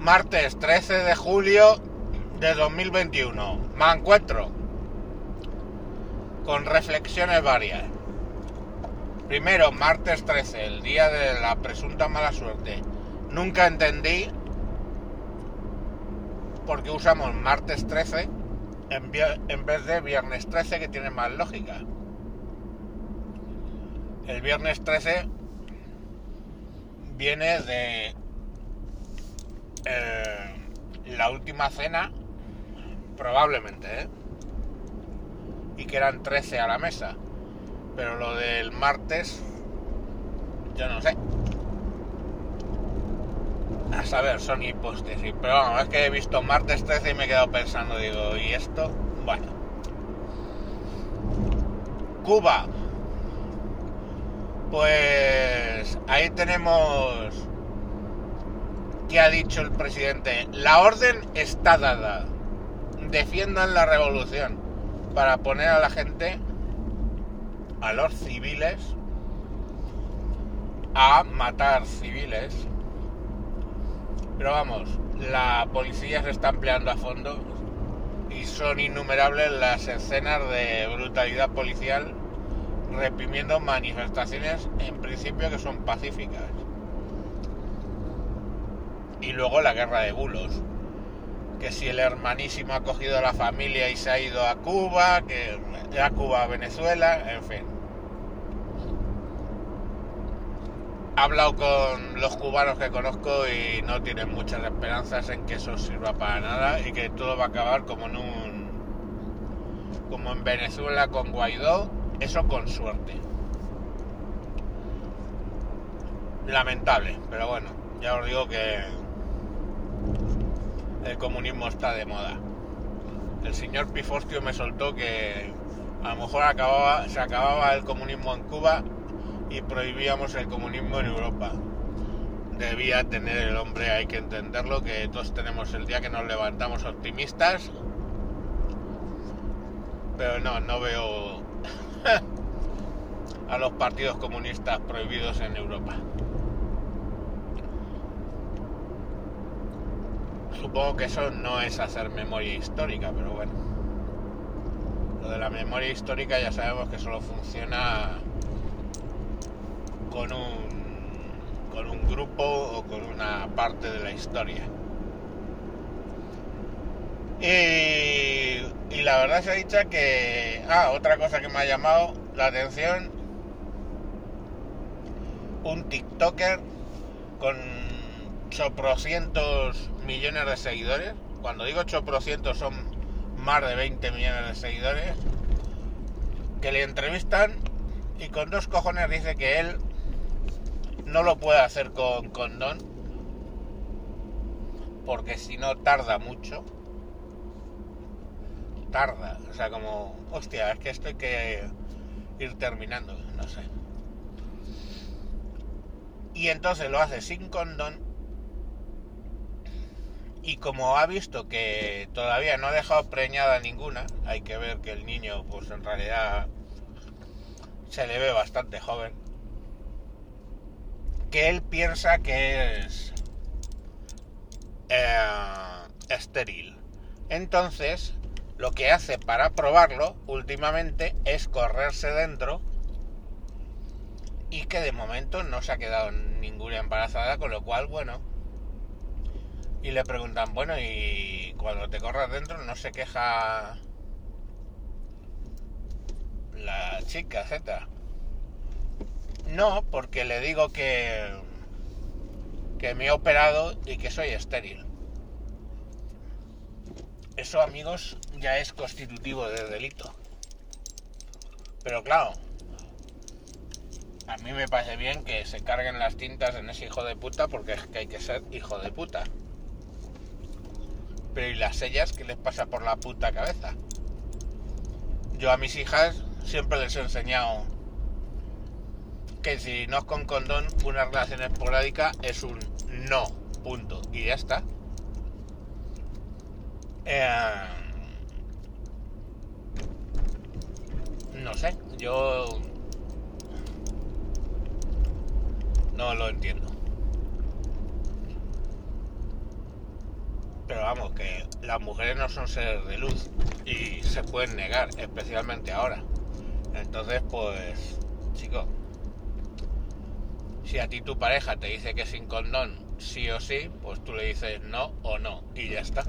Martes 13 de julio de 2021. Me encuentro con reflexiones varias. Primero, martes 13, el día de la presunta mala suerte. Nunca entendí por qué usamos martes 13 en, vez de viernes 13, que tiene más lógica. El viernes 13 viene de eh, la última cena, probablemente, ¿eh? Y que eran 13 a la mesa. Pero lo del martes, yo no sé. A saber, son hipótesis. Pero vamos, es que he visto martes 13 y me he quedado pensando, digo, ¿y esto? Bueno. Cuba. Pues ahí tenemos que ha dicho el presidente. La orden está dada. Defiendan la revolución para poner a la gente, a los civiles, a matar civiles. Pero vamos, la policía se está empleando a fondo y son innumerables las escenas de brutalidad policial reprimiendo manifestaciones en principio que son pacíficas. Y luego la guerra de bulos. Que si el hermanísimo ha cogido a la familia y se ha ido a Cuba, que a Cuba a Venezuela, en fin. He hablado con los cubanos que conozco y no tienen muchas esperanzas en que eso sirva para nada y que todo va a acabar como en un como en Venezuela con Guaidó, eso con suerte. Lamentable, pero bueno, ya os digo que el comunismo está de moda. El señor Pifostio me soltó que a lo mejor acababa, se acababa el comunismo en Cuba y prohibíamos el comunismo en Europa. Debía tener el hombre, hay que entenderlo, que todos tenemos el día que nos levantamos optimistas. Pero no, no veo a los partidos comunistas prohibidos en Europa. Supongo que eso no es hacer memoria histórica, pero bueno. Lo de la memoria histórica ya sabemos que solo funciona con un, con un grupo o con una parte de la historia. Y, la verdad se ha dicho que... Ah, otra cosa que me ha llamado la atención. Un TikToker con 800 millones de seguidores. Cuando digo 800 son más de 20 millones de seguidores. Que le entrevistan y con dos cojones dice que él no lo puede hacer con condón. Porque si no tarda mucho. Tarda. O sea, como... Hostia, es que esto hay que ir terminando. No sé. Y entonces lo hace sin condón y como ha visto que todavía no ha dejado preñada ninguna, hay que ver que el niño, pues en realidad se le ve bastante joven, que él piensa que es eh, estéril. Entonces, lo que hace para probarlo últimamente es correrse dentro y que de momento no se ha quedado ninguna embarazada, con lo cual, bueno, y le preguntan, bueno, y cuando te corras dentro no se queja la chica, Z. No, porque le digo que que me he operado y que soy estéril. Eso, amigos, ya es constitutivo de delito. Pero claro, a mí me parece bien que se carguen las tintas en ese hijo de puta porque es que hay que ser hijo de puta. Pero ¿y las sellas qué les pasa por la puta cabeza? Yo a mis hijas siempre les he enseñado que si no es con condón, una relación esporádica es un no, punto. Y ya está. Eh, no sé, yo no lo entiendo. Vamos, que las mujeres no son seres de luz y se pueden negar, especialmente ahora. Entonces, pues, chico, si a ti tu pareja te dice que sin condón sí o sí, pues tú le dices no o no y ya está.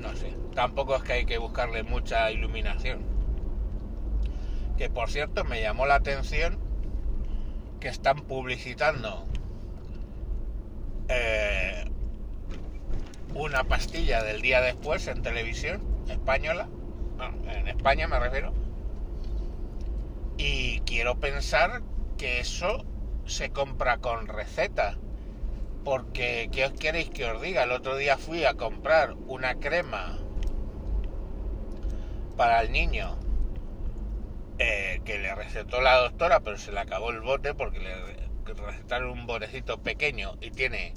No sé, tampoco es que hay que buscarle mucha iluminación. Que por cierto me llamó la atención que están publicitando eh, una pastilla del día después en televisión española, en España me refiero, y quiero pensar que eso se compra con receta, porque ¿qué os queréis que os diga? El otro día fui a comprar una crema para el niño eh, que le recetó la doctora, pero se le acabó el bote porque le recetaron un botecito pequeño y tiene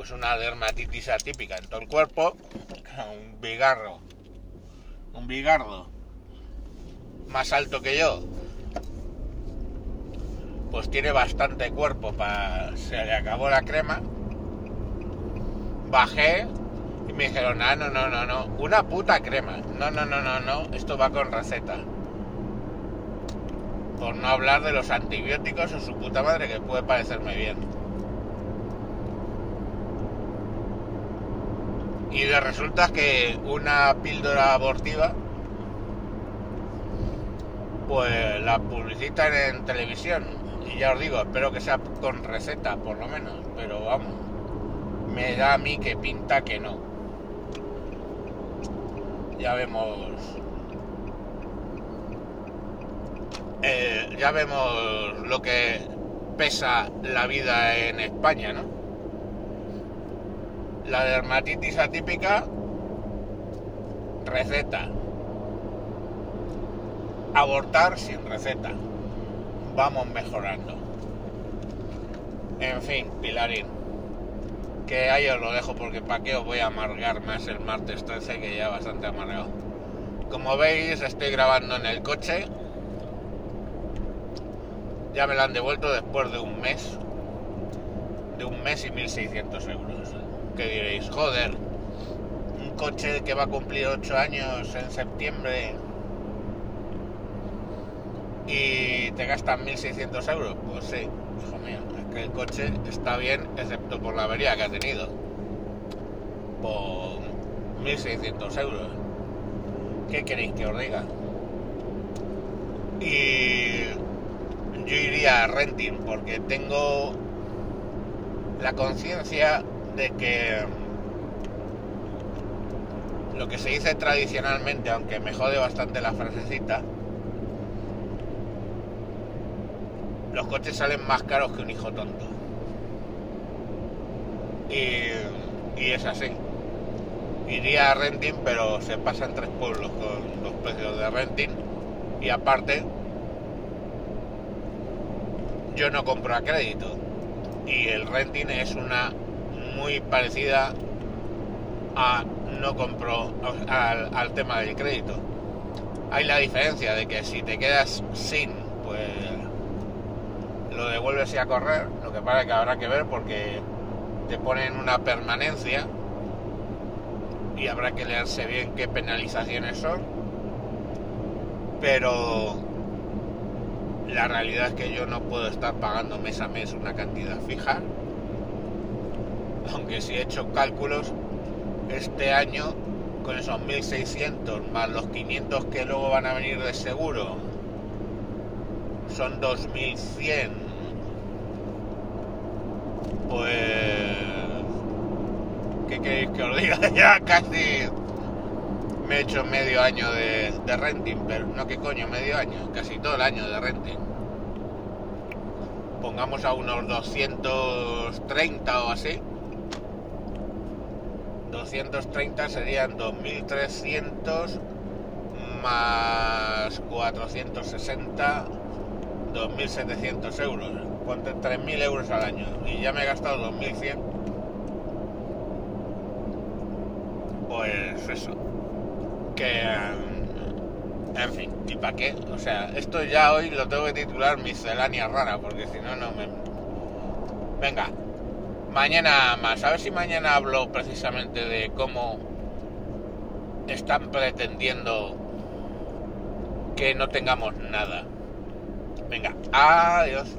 pues una dermatitis atípica en todo el cuerpo, un bigarro, un bigardo más alto que yo, pues tiene bastante cuerpo para... se le acabó la crema, bajé y me dijeron, ah, no, no, no, no, una puta crema, no, no, no, no, no, esto va con receta. Por no hablar de los antibióticos o su puta madre que puede parecerme bien. Y de resulta que una píldora abortiva pues la publicitan en televisión y ya os digo, espero que sea con receta por lo menos, pero vamos, me da a mí que pinta que no. Ya vemos eh, ya vemos lo que pesa la vida en España, ¿no? La dermatitis atípica, receta. Abortar sin receta. Vamos mejorando. En fin, Pilarín. Que ahí os lo dejo porque para qué os voy a amargar más el martes 13 que ya bastante amargado. Como veis, estoy grabando en el coche. Ya me lo han devuelto después de un mes. De un mes y 1.600 euros que diréis, joder, un coche que va a cumplir 8 años en septiembre y te gastan 1.600 euros. Pues sí, hijo mío, es que el coche está bien, excepto por la avería que ha tenido. Por 1.600 euros. ¿Qué queréis que os diga? Y yo iría a renting porque tengo la conciencia de que lo que se dice tradicionalmente, aunque me jode bastante la frasecita, los coches salen más caros que un hijo tonto. Y, y es así. Iría a renting, pero se pasan tres pueblos con los precios de renting. Y aparte, yo no compro a crédito. Y el renting es una muy parecida a no compro al, tema del crédito. Hay la diferencia de que si te quedas sin, pues lo devuelves y a correr. Lo que pasa es que habrá que ver porque te ponen una permanencia y habrá que leerse bien qué penalizaciones son. Pero la realidad es que yo no puedo estar pagando mes a mes una cantidad fija aunque si he hecho cálculos, este año con esos 1.600 más los 500 que luego van a venir de seguro, son 2.100. Pues... ¿Qué queréis que os diga? ya casi me he hecho medio año de, de renting, pero no que coño, medio año, casi todo el año de renting. Pongamos a unos 230 o así 230 serían 2.300 más 460, 2.700 euros. Ponte 3.000 euros al año y ya me he gastado 2.100. Pues eso. Que... En fin, ¿y para qué? O sea, esto ya hoy lo tengo que titular miscelánea rara, porque si no, no me... Venga, Mañana más, a ver si mañana hablo precisamente de cómo están pretendiendo que no tengamos nada. Venga, adiós.